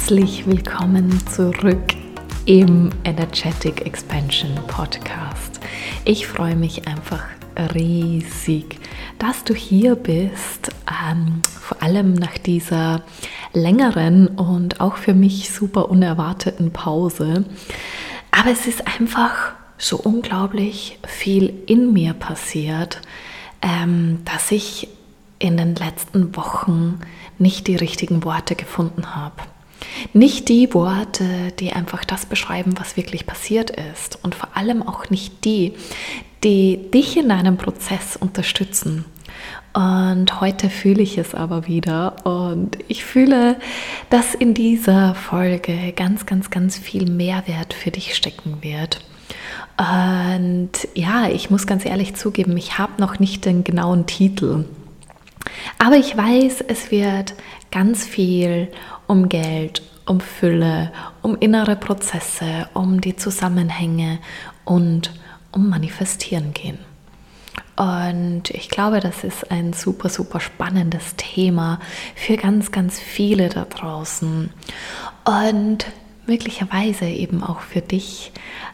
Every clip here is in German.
herzlich willkommen zurück im Energetic Expansion Podcast. Ich freue mich einfach riesig, dass du hier bist, ähm, vor allem nach dieser längeren und auch für mich super unerwarteten Pause. Aber es ist einfach so unglaublich viel in mir passiert, ähm, dass ich in den letzten Wochen nicht die richtigen Worte gefunden habe. Nicht die Worte, die einfach das beschreiben, was wirklich passiert ist. Und vor allem auch nicht die, die dich in deinem Prozess unterstützen. Und heute fühle ich es aber wieder und ich fühle, dass in dieser Folge ganz, ganz, ganz viel Mehrwert für dich stecken wird. Und ja, ich muss ganz ehrlich zugeben, ich habe noch nicht den genauen Titel. Aber ich weiß, es wird ganz viel um Geld, um Fülle, um innere Prozesse, um die Zusammenhänge und um Manifestieren gehen. Und ich glaube, das ist ein super, super spannendes Thema für ganz, ganz viele da draußen. Und möglicherweise eben auch für dich.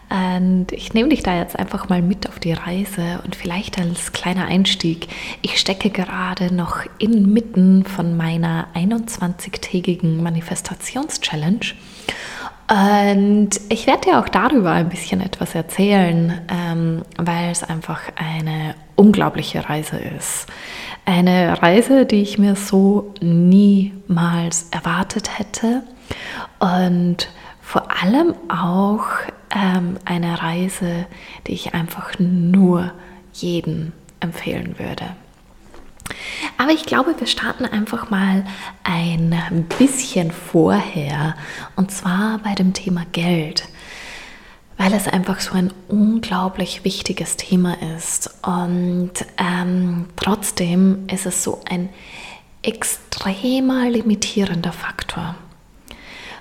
Und ich nehme dich da jetzt einfach mal mit auf die Reise und vielleicht als kleiner Einstieg. Ich stecke gerade noch inmitten von meiner 21-tägigen Manifestations-Challenge. Und ich werde dir auch darüber ein bisschen etwas erzählen, ähm, weil es einfach eine unglaubliche Reise ist. Eine Reise, die ich mir so niemals erwartet hätte. Und vor allem auch ähm, eine Reise, die ich einfach nur jedem empfehlen würde. Aber ich glaube, wir starten einfach mal ein bisschen vorher und zwar bei dem Thema Geld, weil es einfach so ein unglaublich wichtiges Thema ist und ähm, trotzdem ist es so ein extremer limitierender Faktor.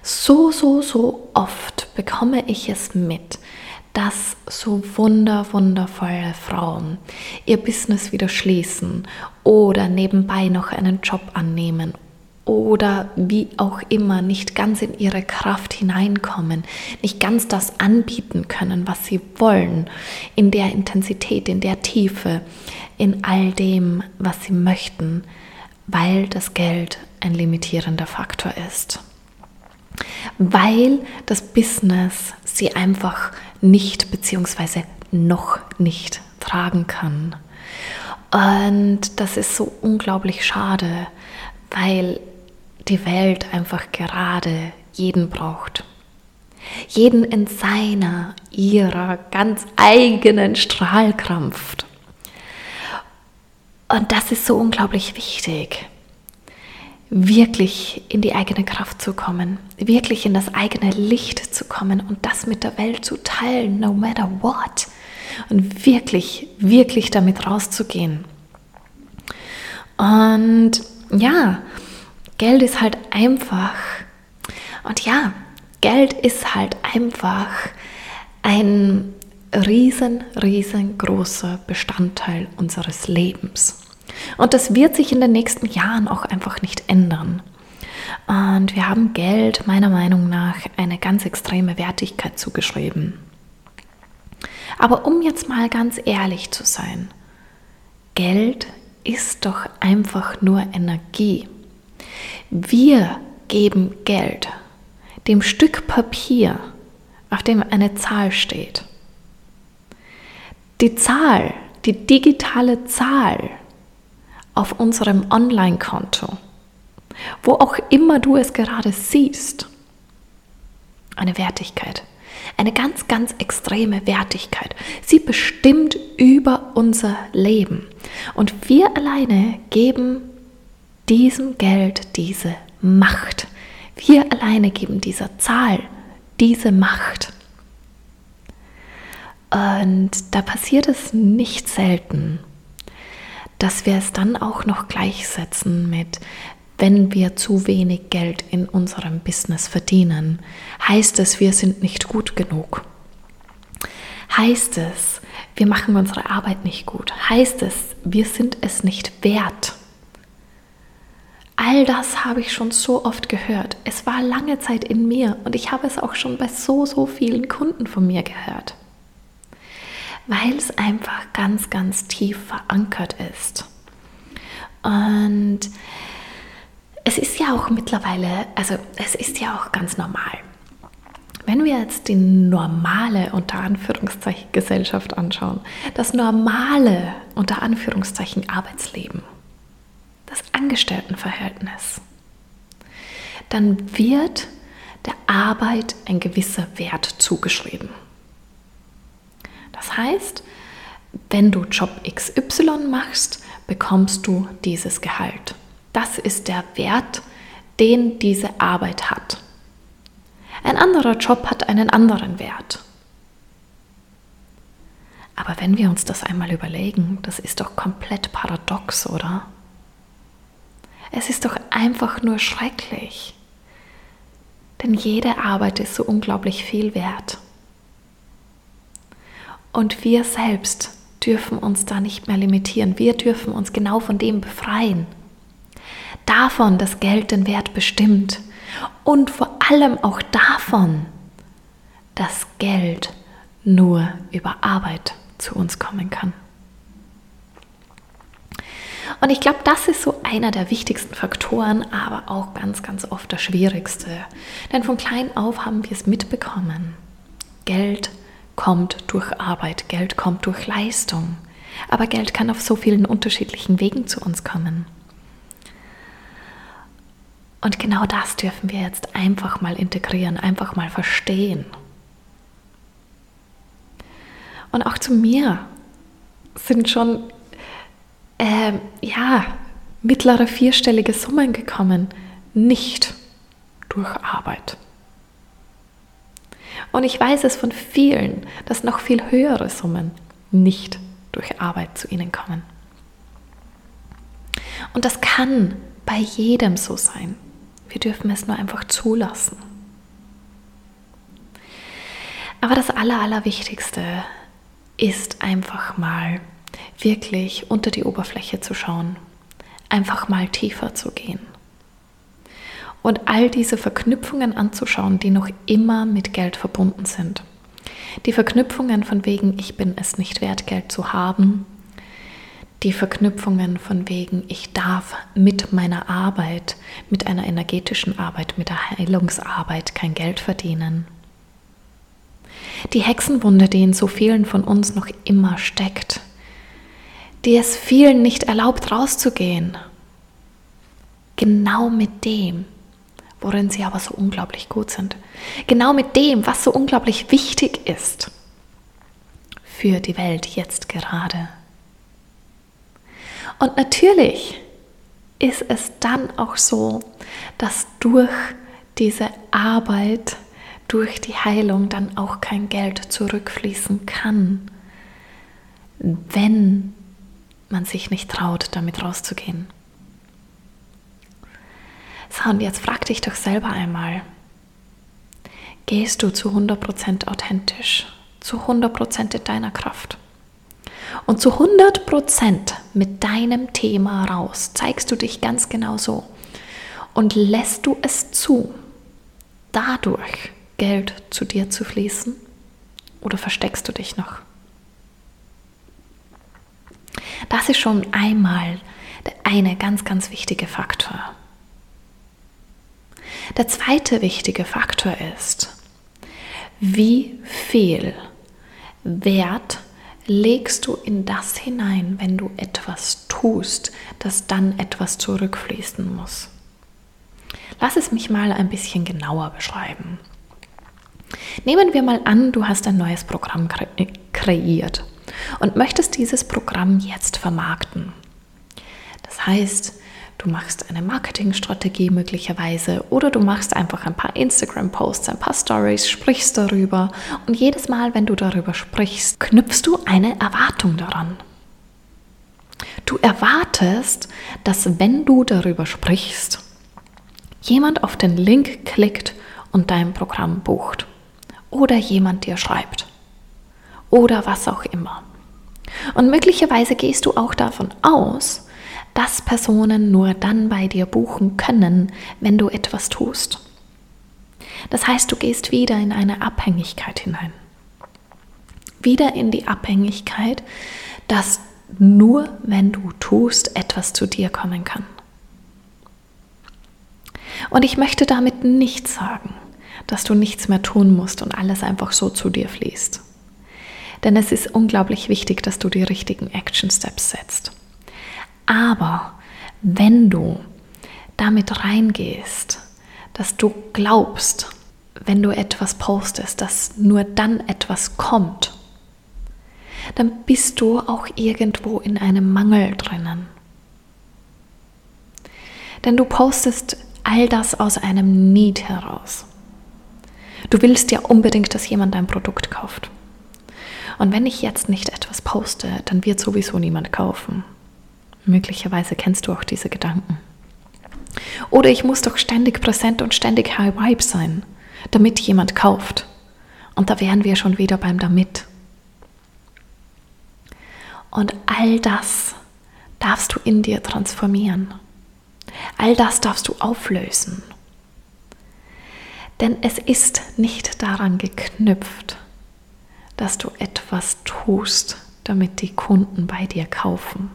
So, so, so oft bekomme ich es mit, dass so wunder, wundervolle Frauen ihr Business wieder schließen oder nebenbei noch einen Job annehmen oder wie auch immer nicht ganz in ihre Kraft hineinkommen, nicht ganz das anbieten können, was sie wollen, in der Intensität, in der Tiefe, in all dem, was sie möchten, weil das Geld ein limitierender Faktor ist weil das Business sie einfach nicht bzw. noch nicht tragen kann. Und das ist so unglaublich schade, weil die Welt einfach gerade jeden braucht. Jeden in seiner, ihrer ganz eigenen Strahlkraft. Und das ist so unglaublich wichtig wirklich in die eigene Kraft zu kommen, wirklich in das eigene Licht zu kommen und das mit der Welt zu teilen, no matter what. Und wirklich, wirklich damit rauszugehen. Und ja, Geld ist halt einfach. Und ja, Geld ist halt einfach ein riesen, riesengroßer Bestandteil unseres Lebens. Und das wird sich in den nächsten Jahren auch einfach nicht ändern. Und wir haben Geld meiner Meinung nach eine ganz extreme Wertigkeit zugeschrieben. Aber um jetzt mal ganz ehrlich zu sein, Geld ist doch einfach nur Energie. Wir geben Geld dem Stück Papier, auf dem eine Zahl steht. Die Zahl, die digitale Zahl, auf unserem Online-Konto, wo auch immer du es gerade siehst, eine Wertigkeit, eine ganz, ganz extreme Wertigkeit. Sie bestimmt über unser Leben. Und wir alleine geben diesem Geld diese Macht. Wir alleine geben dieser Zahl diese Macht. Und da passiert es nicht selten, dass wir es dann auch noch gleichsetzen mit, wenn wir zu wenig Geld in unserem Business verdienen, heißt es, wir sind nicht gut genug. Heißt es, wir machen unsere Arbeit nicht gut. Heißt es, wir sind es nicht wert. All das habe ich schon so oft gehört. Es war lange Zeit in mir und ich habe es auch schon bei so, so vielen Kunden von mir gehört. Weil es einfach ganz, ganz tief verankert ist. Und es ist ja auch mittlerweile, also es ist ja auch ganz normal. Wenn wir jetzt die normale unter Anführungszeichen Gesellschaft anschauen, das normale unter Anführungszeichen Arbeitsleben, das Angestelltenverhältnis, dann wird der Arbeit ein gewisser Wert zugeschrieben. Das heißt, wenn du Job XY machst, bekommst du dieses Gehalt. Das ist der Wert, den diese Arbeit hat. Ein anderer Job hat einen anderen Wert. Aber wenn wir uns das einmal überlegen, das ist doch komplett paradox, oder? Es ist doch einfach nur schrecklich. Denn jede Arbeit ist so unglaublich viel wert. Und wir selbst dürfen uns da nicht mehr limitieren. Wir dürfen uns genau von dem befreien. Davon, dass Geld den Wert bestimmt und vor allem auch davon, dass Geld nur über Arbeit zu uns kommen kann. Und ich glaube, das ist so einer der wichtigsten Faktoren, aber auch ganz, ganz oft der schwierigste. Denn von klein auf haben wir es mitbekommen. Geld kommt durch Arbeit, Geld kommt durch Leistung. Aber Geld kann auf so vielen unterschiedlichen Wegen zu uns kommen. Und genau das dürfen wir jetzt einfach mal integrieren, einfach mal verstehen. Und auch zu mir sind schon äh, ja, mittlere vierstellige Summen gekommen, nicht durch Arbeit. Und ich weiß es von vielen, dass noch viel höhere Summen nicht durch Arbeit zu ihnen kommen. Und das kann bei jedem so sein. Wir dürfen es nur einfach zulassen. Aber das Aller, Allerwichtigste ist einfach mal wirklich unter die Oberfläche zu schauen, einfach mal tiefer zu gehen und all diese Verknüpfungen anzuschauen, die noch immer mit Geld verbunden sind. Die Verknüpfungen von wegen, ich bin es nicht wert, Geld zu haben, die Verknüpfungen von wegen, ich darf mit meiner Arbeit, mit einer energetischen Arbeit, mit der Heilungsarbeit kein Geld verdienen. Die Hexenwunde, die in so vielen von uns noch immer steckt, die es vielen nicht erlaubt rauszugehen. Genau mit dem, worin sie aber so unglaublich gut sind. Genau mit dem, was so unglaublich wichtig ist für die Welt jetzt gerade. Und natürlich ist es dann auch so, dass durch diese Arbeit, durch die Heilung dann auch kein Geld zurückfließen kann, wenn man sich nicht traut, damit rauszugehen. So, und jetzt frag dich doch selber einmal, gehst du zu 100% authentisch, zu 100% in deiner Kraft? Und zu 100% mit deinem Thema raus zeigst du dich ganz genau so. Und lässt du es zu, dadurch Geld zu dir zu fließen? Oder versteckst du dich noch? Das ist schon einmal der eine ganz, ganz wichtige Faktor. Der zweite wichtige Faktor ist, wie viel Wert legst du in das hinein, wenn du etwas tust, dass dann etwas zurückfließen muss. Lass es mich mal ein bisschen genauer beschreiben. Nehmen wir mal an, du hast ein neues Programm kre kreiert und möchtest dieses Programm jetzt vermarkten. Das heißt, Du machst eine Marketingstrategie möglicherweise oder du machst einfach ein paar Instagram-Posts, ein paar Stories, sprichst darüber und jedes Mal, wenn du darüber sprichst, knüpfst du eine Erwartung daran. Du erwartest, dass wenn du darüber sprichst, jemand auf den Link klickt und dein Programm bucht oder jemand dir schreibt oder was auch immer. Und möglicherweise gehst du auch davon aus, dass Personen nur dann bei dir buchen können, wenn du etwas tust. Das heißt, du gehst wieder in eine Abhängigkeit hinein. Wieder in die Abhängigkeit, dass nur wenn du tust, etwas zu dir kommen kann. Und ich möchte damit nicht sagen, dass du nichts mehr tun musst und alles einfach so zu dir fließt. Denn es ist unglaublich wichtig, dass du die richtigen Action Steps setzt. Aber wenn du damit reingehst, dass du glaubst, wenn du etwas postest, dass nur dann etwas kommt, dann bist du auch irgendwo in einem Mangel drinnen. Denn du postest all das aus einem Need heraus. Du willst ja unbedingt, dass jemand dein Produkt kauft. Und wenn ich jetzt nicht etwas poste, dann wird sowieso niemand kaufen. Möglicherweise kennst du auch diese Gedanken. Oder ich muss doch ständig präsent und ständig High Vibe sein, damit jemand kauft. Und da wären wir schon wieder beim Damit. Und all das darfst du in dir transformieren. All das darfst du auflösen. Denn es ist nicht daran geknüpft, dass du etwas tust, damit die Kunden bei dir kaufen.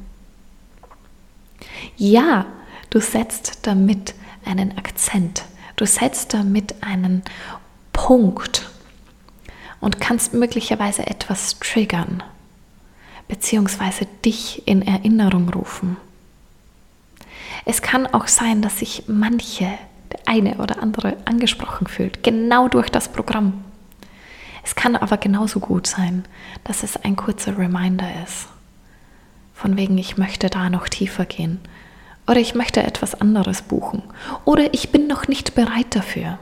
Ja, du setzt damit einen Akzent, du setzt damit einen Punkt und kannst möglicherweise etwas triggern, beziehungsweise dich in Erinnerung rufen. Es kann auch sein, dass sich manche, der eine oder andere, angesprochen fühlt, genau durch das Programm. Es kann aber genauso gut sein, dass es ein kurzer Reminder ist. Von wegen, ich möchte da noch tiefer gehen. Oder ich möchte etwas anderes buchen. Oder ich bin noch nicht bereit dafür.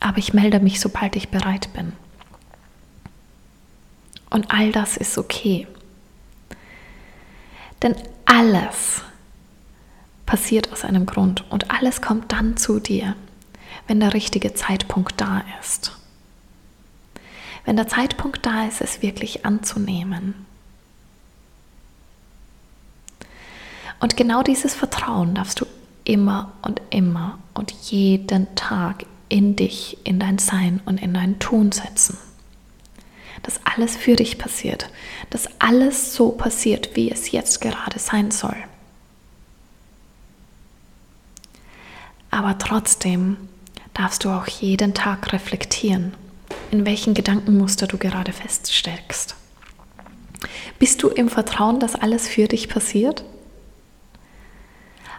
Aber ich melde mich, sobald ich bereit bin. Und all das ist okay. Denn alles passiert aus einem Grund und alles kommt dann zu dir, wenn der richtige Zeitpunkt da ist. Wenn der Zeitpunkt da ist, es wirklich anzunehmen. Und genau dieses Vertrauen darfst du immer und immer und jeden Tag in dich, in dein Sein und in dein Tun setzen dass alles für dich passiert, dass alles so passiert, wie es jetzt gerade sein soll. Aber trotzdem darfst du auch jeden Tag reflektieren, in welchen Gedankenmuster du gerade feststeckst. Bist du im Vertrauen, dass alles für dich passiert?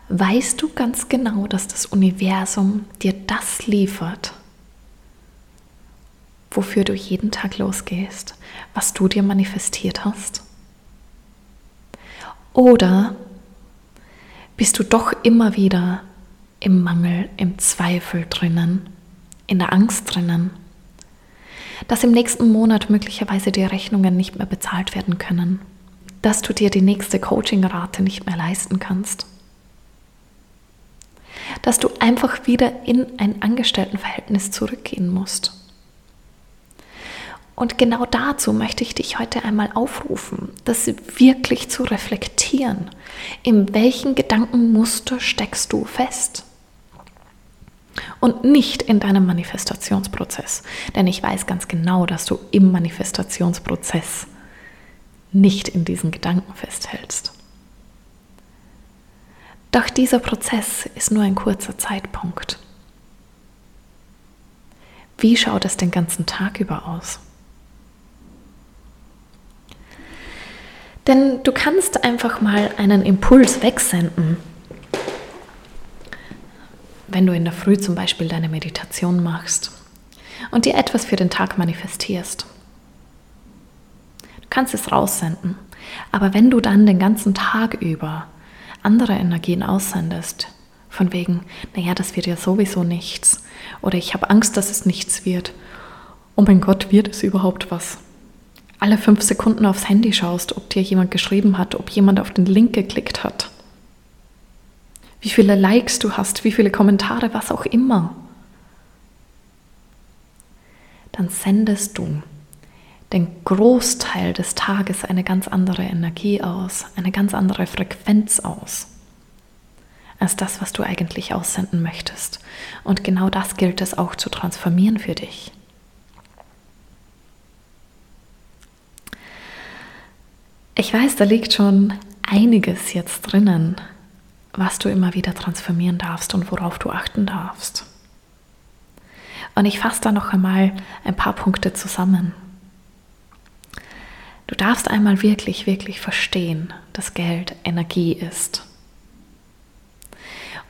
Weißt du ganz genau, dass das Universum dir das liefert, wofür du jeden Tag losgehst, was du dir manifestiert hast? Oder bist du doch immer wieder im Mangel, im Zweifel drinnen, in der Angst drinnen, dass im nächsten Monat möglicherweise die Rechnungen nicht mehr bezahlt werden können, dass du dir die nächste Coaching-Rate nicht mehr leisten kannst, dass du einfach wieder in ein Angestelltenverhältnis zurückgehen musst und genau dazu möchte ich dich heute einmal aufrufen, das wirklich zu reflektieren. In welchen Gedankenmuster steckst du fest? Und nicht in deinem Manifestationsprozess. Denn ich weiß ganz genau, dass du im Manifestationsprozess nicht in diesen Gedanken festhältst. Doch dieser Prozess ist nur ein kurzer Zeitpunkt. Wie schaut es den ganzen Tag über aus? Denn du kannst einfach mal einen Impuls wegsenden. Wenn du in der Früh zum Beispiel deine Meditation machst und dir etwas für den Tag manifestierst. Du kannst es raussenden. Aber wenn du dann den ganzen Tag über andere Energien aussendest, von wegen, naja, das wird ja sowieso nichts, oder ich habe Angst, dass es nichts wird, oh mein Gott, wird es überhaupt was? alle fünf Sekunden aufs Handy schaust, ob dir jemand geschrieben hat, ob jemand auf den Link geklickt hat. Wie viele Likes du hast, wie viele Kommentare, was auch immer. Dann sendest du den Großteil des Tages eine ganz andere Energie aus, eine ganz andere Frequenz aus, als das, was du eigentlich aussenden möchtest. Und genau das gilt es auch zu transformieren für dich. Ich weiß, da liegt schon einiges jetzt drinnen, was du immer wieder transformieren darfst und worauf du achten darfst. Und ich fasse da noch einmal ein paar Punkte zusammen. Du darfst einmal wirklich, wirklich verstehen, dass Geld Energie ist.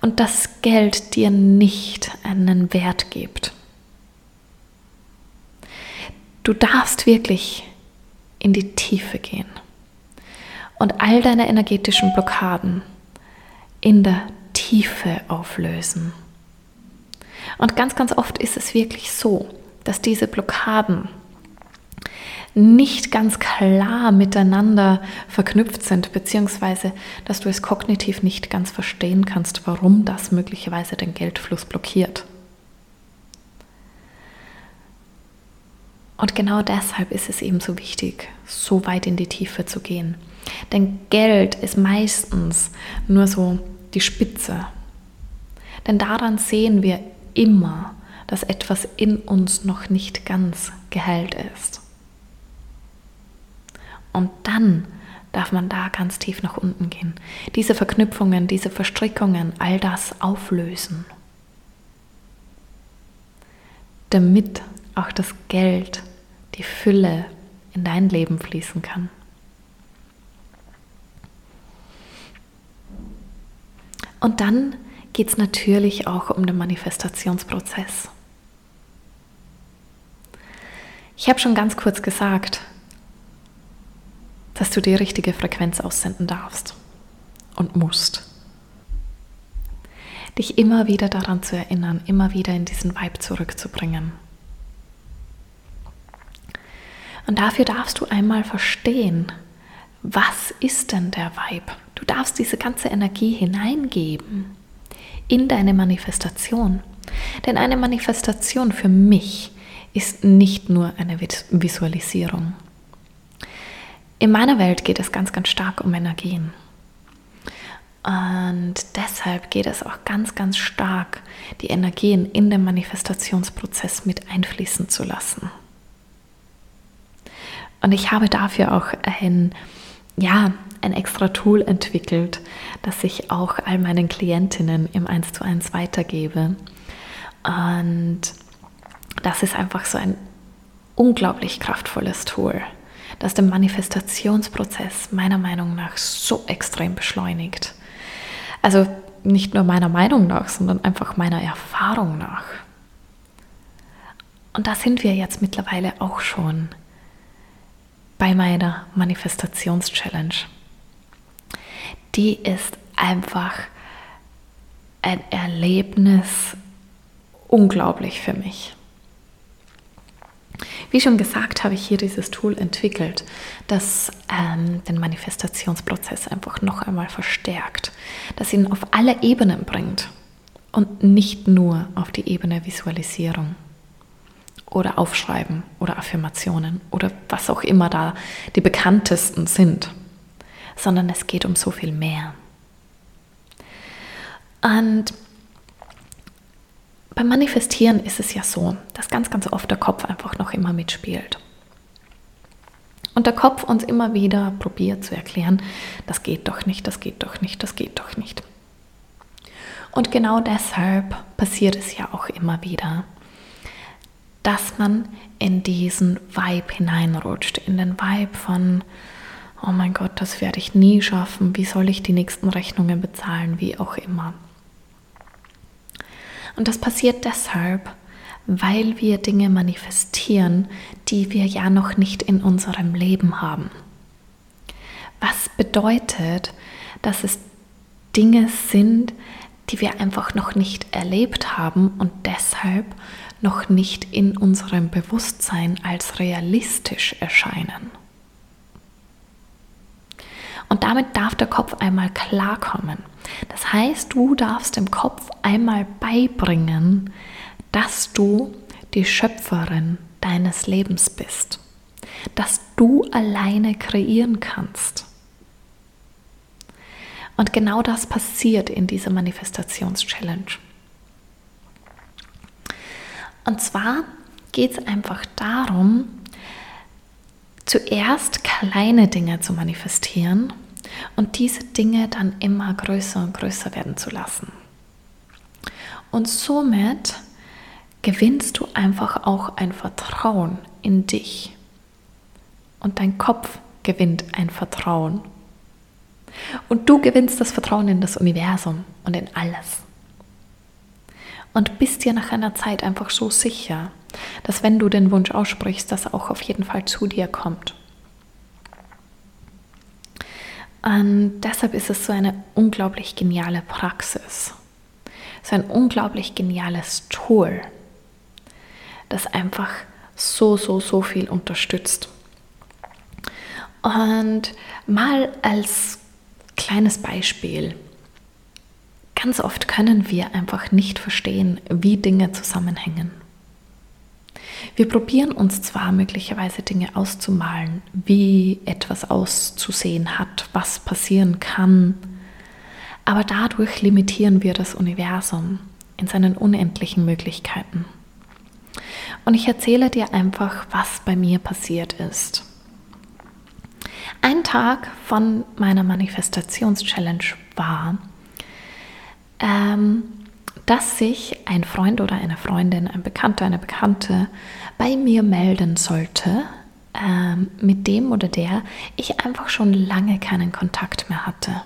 Und dass Geld dir nicht einen Wert gibt. Du darfst wirklich in die Tiefe gehen und all deine energetischen Blockaden in der Tiefe auflösen. Und ganz, ganz oft ist es wirklich so, dass diese Blockaden nicht ganz klar miteinander verknüpft sind, beziehungsweise dass du es kognitiv nicht ganz verstehen kannst, warum das möglicherweise den Geldfluss blockiert. Und genau deshalb ist es eben so wichtig, so weit in die Tiefe zu gehen. Denn Geld ist meistens nur so die Spitze. Denn daran sehen wir immer, dass etwas in uns noch nicht ganz geheilt ist. Und dann darf man da ganz tief nach unten gehen. Diese Verknüpfungen, diese Verstrickungen, all das auflösen. Damit auch das Geld, die Fülle in dein Leben fließen kann. Und dann geht es natürlich auch um den Manifestationsprozess. Ich habe schon ganz kurz gesagt, dass du die richtige Frequenz aussenden darfst und musst. Dich immer wieder daran zu erinnern, immer wieder in diesen Vibe zurückzubringen. Und dafür darfst du einmal verstehen, was ist denn der Vibe? Du darfst diese ganze Energie hineingeben in deine Manifestation. Denn eine Manifestation für mich ist nicht nur eine Visualisierung. In meiner Welt geht es ganz, ganz stark um Energien. Und deshalb geht es auch ganz, ganz stark, die Energien in den Manifestationsprozess mit einfließen zu lassen. Und ich habe dafür auch ein ja, ein extra Tool entwickelt, das ich auch all meinen Klientinnen im 1 zu 1 weitergebe. Und das ist einfach so ein unglaublich kraftvolles Tool, das den Manifestationsprozess meiner Meinung nach so extrem beschleunigt. Also nicht nur meiner Meinung nach, sondern einfach meiner Erfahrung nach. Und da sind wir jetzt mittlerweile auch schon bei meiner Manifestations-Challenge. Die ist einfach ein Erlebnis unglaublich für mich. Wie schon gesagt, habe ich hier dieses Tool entwickelt, das ähm, den Manifestationsprozess einfach noch einmal verstärkt, das ihn auf alle Ebenen bringt und nicht nur auf die Ebene Visualisierung oder Aufschreiben oder Affirmationen oder was auch immer da die bekanntesten sind, sondern es geht um so viel mehr. Und beim Manifestieren ist es ja so, dass ganz, ganz oft der Kopf einfach noch immer mitspielt. Und der Kopf uns immer wieder probiert zu erklären, das geht doch nicht, das geht doch nicht, das geht doch nicht. Und genau deshalb passiert es ja auch immer wieder, dass man in diesen Vibe hineinrutscht, in den Vibe von, oh mein Gott, das werde ich nie schaffen, wie soll ich die nächsten Rechnungen bezahlen, wie auch immer. Und das passiert deshalb, weil wir Dinge manifestieren, die wir ja noch nicht in unserem Leben haben. Was bedeutet, dass es Dinge sind, die wir einfach noch nicht erlebt haben und deshalb noch nicht in unserem Bewusstsein als realistisch erscheinen. Und damit darf der Kopf einmal klarkommen. Das heißt, du darfst dem Kopf einmal beibringen, dass du die Schöpferin deines Lebens bist. das du alleine kreieren kannst. Und genau das passiert in dieser Manifestations-Challenge. Und zwar geht es einfach darum, zuerst kleine Dinge zu manifestieren und diese Dinge dann immer größer und größer werden zu lassen. Und somit gewinnst du einfach auch ein Vertrauen in dich. Und dein Kopf gewinnt ein Vertrauen. Und du gewinnst das Vertrauen in das Universum und in alles. Und bist dir nach einer Zeit einfach so sicher, dass wenn du den Wunsch aussprichst, das auch auf jeden Fall zu dir kommt. Und deshalb ist es so eine unglaublich geniale Praxis. So ein unglaublich geniales Tool, das einfach so, so, so viel unterstützt. Und mal als kleines Beispiel. Ganz oft können wir einfach nicht verstehen, wie Dinge zusammenhängen. Wir probieren uns zwar möglicherweise Dinge auszumalen, wie etwas auszusehen hat, was passieren kann, aber dadurch limitieren wir das Universum in seinen unendlichen Möglichkeiten. Und ich erzähle dir einfach, was bei mir passiert ist. Ein Tag von meiner Manifestations-Challenge war, ähm, dass sich ein Freund oder eine Freundin, ein Bekannter, eine Bekannte bei mir melden sollte, ähm, mit dem oder der ich einfach schon lange keinen Kontakt mehr hatte.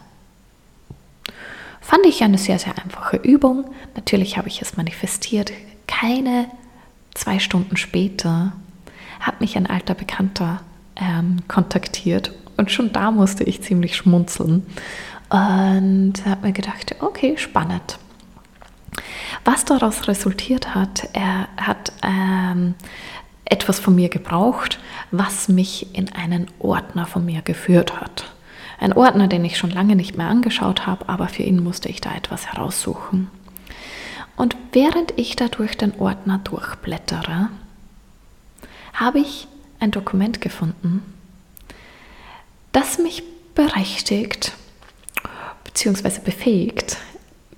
Fand ich eine sehr, sehr einfache Übung. Natürlich habe ich es manifestiert. Keine zwei Stunden später hat mich ein alter Bekannter ähm, kontaktiert und schon da musste ich ziemlich schmunzeln und habe mir gedacht, okay, spannend. Was daraus resultiert hat, er hat ähm, etwas von mir gebraucht, was mich in einen Ordner von mir geführt hat. Ein Ordner, den ich schon lange nicht mehr angeschaut habe, aber für ihn musste ich da etwas heraussuchen. Und während ich da durch den Ordner durchblättere, habe ich ein Dokument gefunden, das mich berechtigt bzw. befähigt,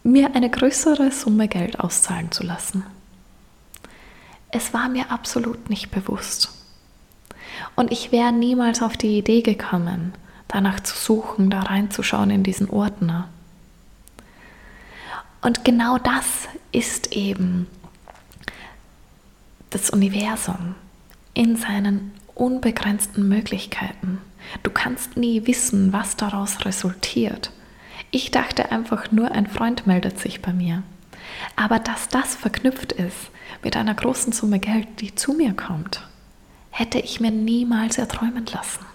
mir eine größere Summe Geld auszahlen zu lassen. Es war mir absolut nicht bewusst. Und ich wäre niemals auf die Idee gekommen, danach zu suchen, da reinzuschauen in diesen Ordner. Und genau das ist eben das Universum in seinen unbegrenzten Möglichkeiten. Du kannst nie wissen, was daraus resultiert. Ich dachte einfach nur, ein Freund meldet sich bei mir. Aber dass das verknüpft ist mit einer großen Summe Geld, die zu mir kommt, hätte ich mir niemals erträumen lassen.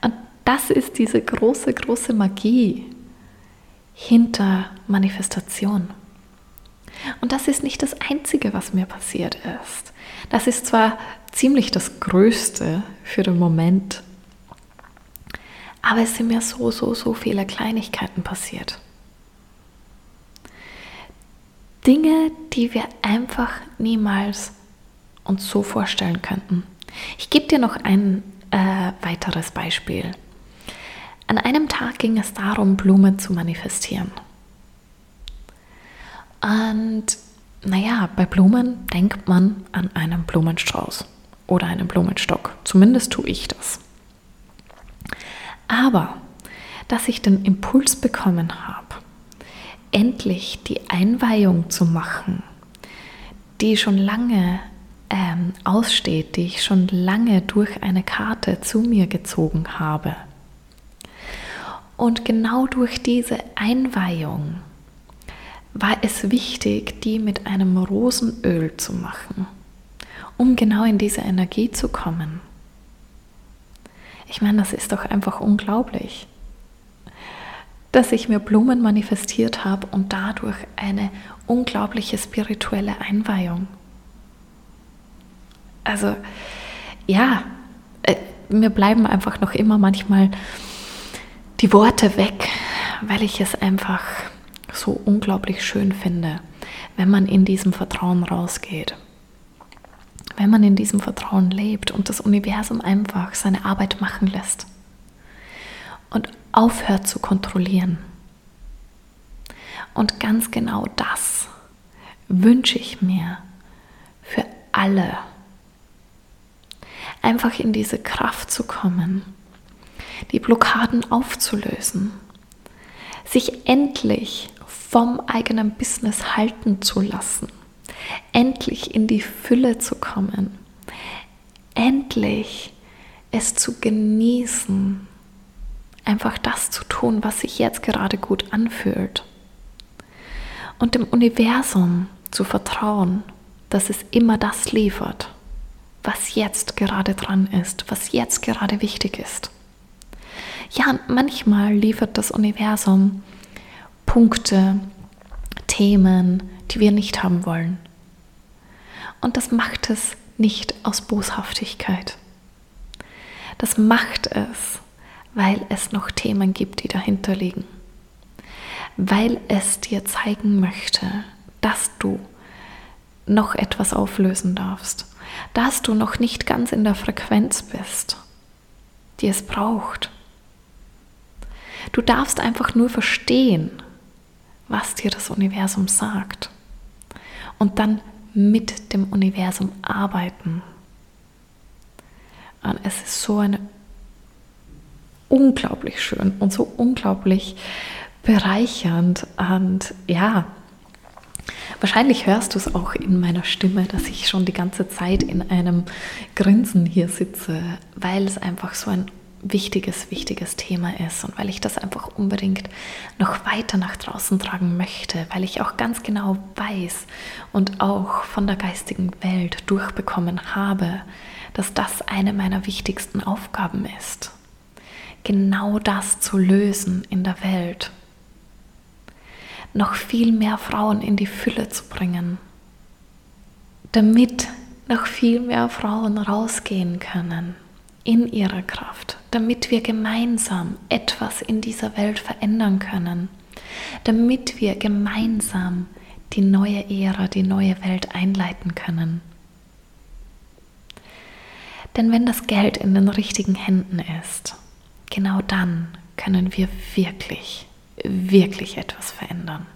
Und das ist diese große, große Magie hinter Manifestation. Und das ist nicht das Einzige, was mir passiert ist. Das ist zwar ziemlich das Größte für den Moment, aber es sind mir so, so, so viele Kleinigkeiten passiert. Dinge, die wir einfach niemals uns so vorstellen könnten. Ich gebe dir noch ein äh, weiteres Beispiel. An einem Tag ging es darum, Blumen zu manifestieren. Und naja, bei Blumen denkt man an einen Blumenstrauß oder einen Blumenstock. Zumindest tue ich das. Aber dass ich den Impuls bekommen habe, endlich die Einweihung zu machen, die schon lange ähm, aussteht, die ich schon lange durch eine Karte zu mir gezogen habe. Und genau durch diese Einweihung war es wichtig, die mit einem Rosenöl zu machen, um genau in diese Energie zu kommen. Ich meine, das ist doch einfach unglaublich, dass ich mir Blumen manifestiert habe und dadurch eine unglaubliche spirituelle Einweihung. Also ja, äh, mir bleiben einfach noch immer manchmal die Worte weg, weil ich es einfach so unglaublich schön finde, wenn man in diesem Vertrauen rausgeht. Wenn man in diesem Vertrauen lebt und das Universum einfach seine Arbeit machen lässt und aufhört zu kontrollieren. Und ganz genau das wünsche ich mir für alle. Einfach in diese Kraft zu kommen, die Blockaden aufzulösen, sich endlich vom eigenen Business halten zu lassen, endlich in die Fülle zu kommen, endlich es zu genießen, einfach das zu tun, was sich jetzt gerade gut anfühlt und dem Universum zu vertrauen, dass es immer das liefert, was jetzt gerade dran ist, was jetzt gerade wichtig ist. Ja, manchmal liefert das Universum Punkte, Themen, die wir nicht haben wollen. Und das macht es nicht aus Boshaftigkeit. Das macht es, weil es noch Themen gibt, die dahinter liegen. Weil es dir zeigen möchte, dass du noch etwas auflösen darfst, dass du noch nicht ganz in der Frequenz bist, die es braucht. Du darfst einfach nur verstehen, was dir das Universum sagt und dann mit dem Universum arbeiten. Und es ist so eine unglaublich schön und so unglaublich bereichernd und ja, Wahrscheinlich hörst du es auch in meiner Stimme, dass ich schon die ganze Zeit in einem Grinsen hier sitze, weil es einfach so ein wichtiges, wichtiges Thema ist und weil ich das einfach unbedingt noch weiter nach draußen tragen möchte, weil ich auch ganz genau weiß und auch von der geistigen Welt durchbekommen habe, dass das eine meiner wichtigsten Aufgaben ist. Genau das zu lösen in der Welt. Noch viel mehr Frauen in die Fülle zu bringen, damit noch viel mehr Frauen rausgehen können in ihrer Kraft, damit wir gemeinsam etwas in dieser Welt verändern können, damit wir gemeinsam die neue Ära, die neue Welt einleiten können. Denn wenn das Geld in den richtigen Händen ist, genau dann können wir wirklich, wirklich etwas verändern.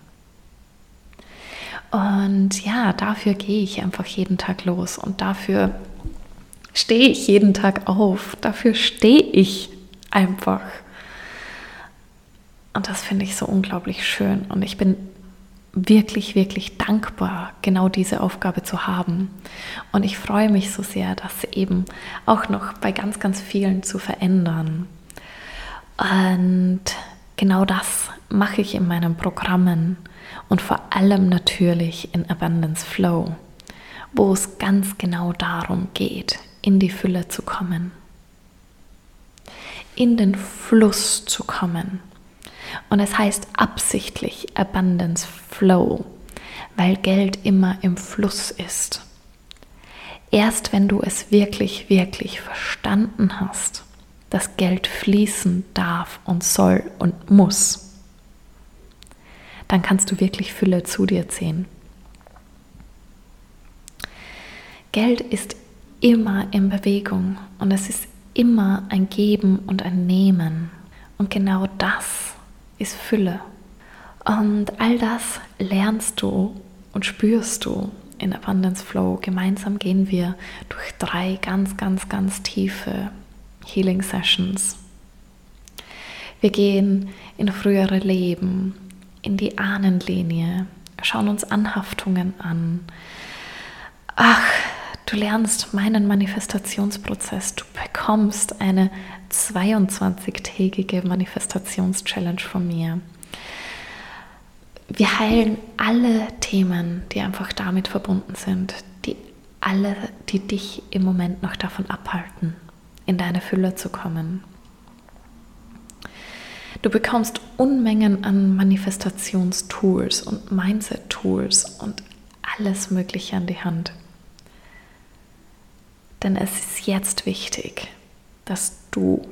Und ja, dafür gehe ich einfach jeden Tag los und dafür stehe ich jeden Tag auf. Dafür stehe ich einfach. Und das finde ich so unglaublich schön. Und ich bin wirklich, wirklich dankbar, genau diese Aufgabe zu haben. Und ich freue mich so sehr, das eben auch noch bei ganz, ganz vielen zu verändern. Und genau das mache ich in meinen Programmen und vor allem natürlich in Abundance Flow, wo es ganz genau darum geht, in die Fülle zu kommen, in den Fluss zu kommen. Und es heißt absichtlich Abundance Flow, weil Geld immer im Fluss ist. Erst wenn du es wirklich, wirklich verstanden hast, dass Geld fließen darf und soll und muss, dann kannst du wirklich Fülle zu dir ziehen. Geld ist immer in Bewegung und es ist immer ein Geben und ein Nehmen. Und genau das ist Fülle. Und all das lernst du und spürst du in Abundance Flow. Gemeinsam gehen wir durch drei ganz, ganz, ganz tiefe Healing Sessions. Wir gehen in frühere Leben, in die Ahnenlinie, schauen uns Anhaftungen an. Ach, Du lernst meinen Manifestationsprozess. Du bekommst eine 22-tägige Manifestations-Challenge von mir. Wir heilen alle Themen, die einfach damit verbunden sind, die alle, die dich im Moment noch davon abhalten, in deine Fülle zu kommen. Du bekommst Unmengen an Manifestationstools und Mindset-Tools und alles Mögliche an die Hand. Denn es ist jetzt wichtig, dass du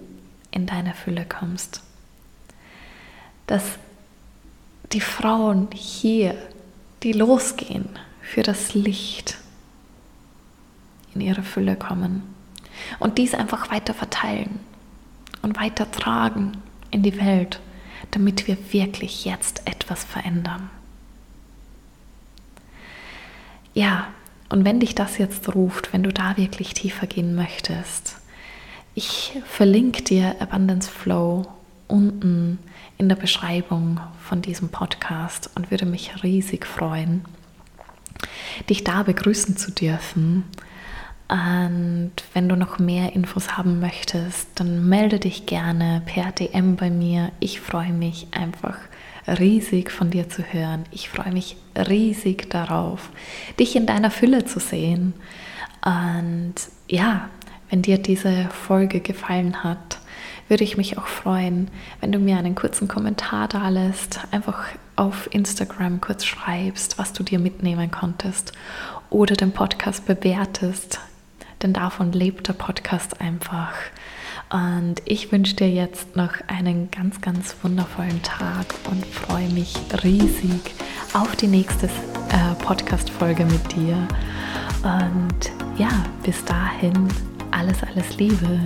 in deine Fülle kommst. Dass die Frauen hier, die losgehen für das Licht, in ihre Fülle kommen und dies einfach weiter verteilen und weiter tragen in die Welt, damit wir wirklich jetzt etwas verändern. Ja, und wenn dich das jetzt ruft, wenn du da wirklich tiefer gehen möchtest, ich verlinke dir Abundance Flow unten in der Beschreibung von diesem Podcast und würde mich riesig freuen, dich da begrüßen zu dürfen. Und wenn du noch mehr Infos haben möchtest, dann melde dich gerne per DM bei mir. Ich freue mich einfach riesig von dir zu hören. Ich freue mich riesig darauf, dich in deiner Fülle zu sehen. Und ja, wenn dir diese Folge gefallen hat, würde ich mich auch freuen, wenn du mir einen kurzen Kommentar da lässt, einfach auf Instagram kurz schreibst, was du dir mitnehmen konntest oder den Podcast bewertest, denn davon lebt der Podcast einfach. Und ich wünsche dir jetzt noch einen ganz, ganz wundervollen Tag und freue mich riesig auf die nächste äh, Podcast-Folge mit dir. Und ja, bis dahin alles, alles Liebe.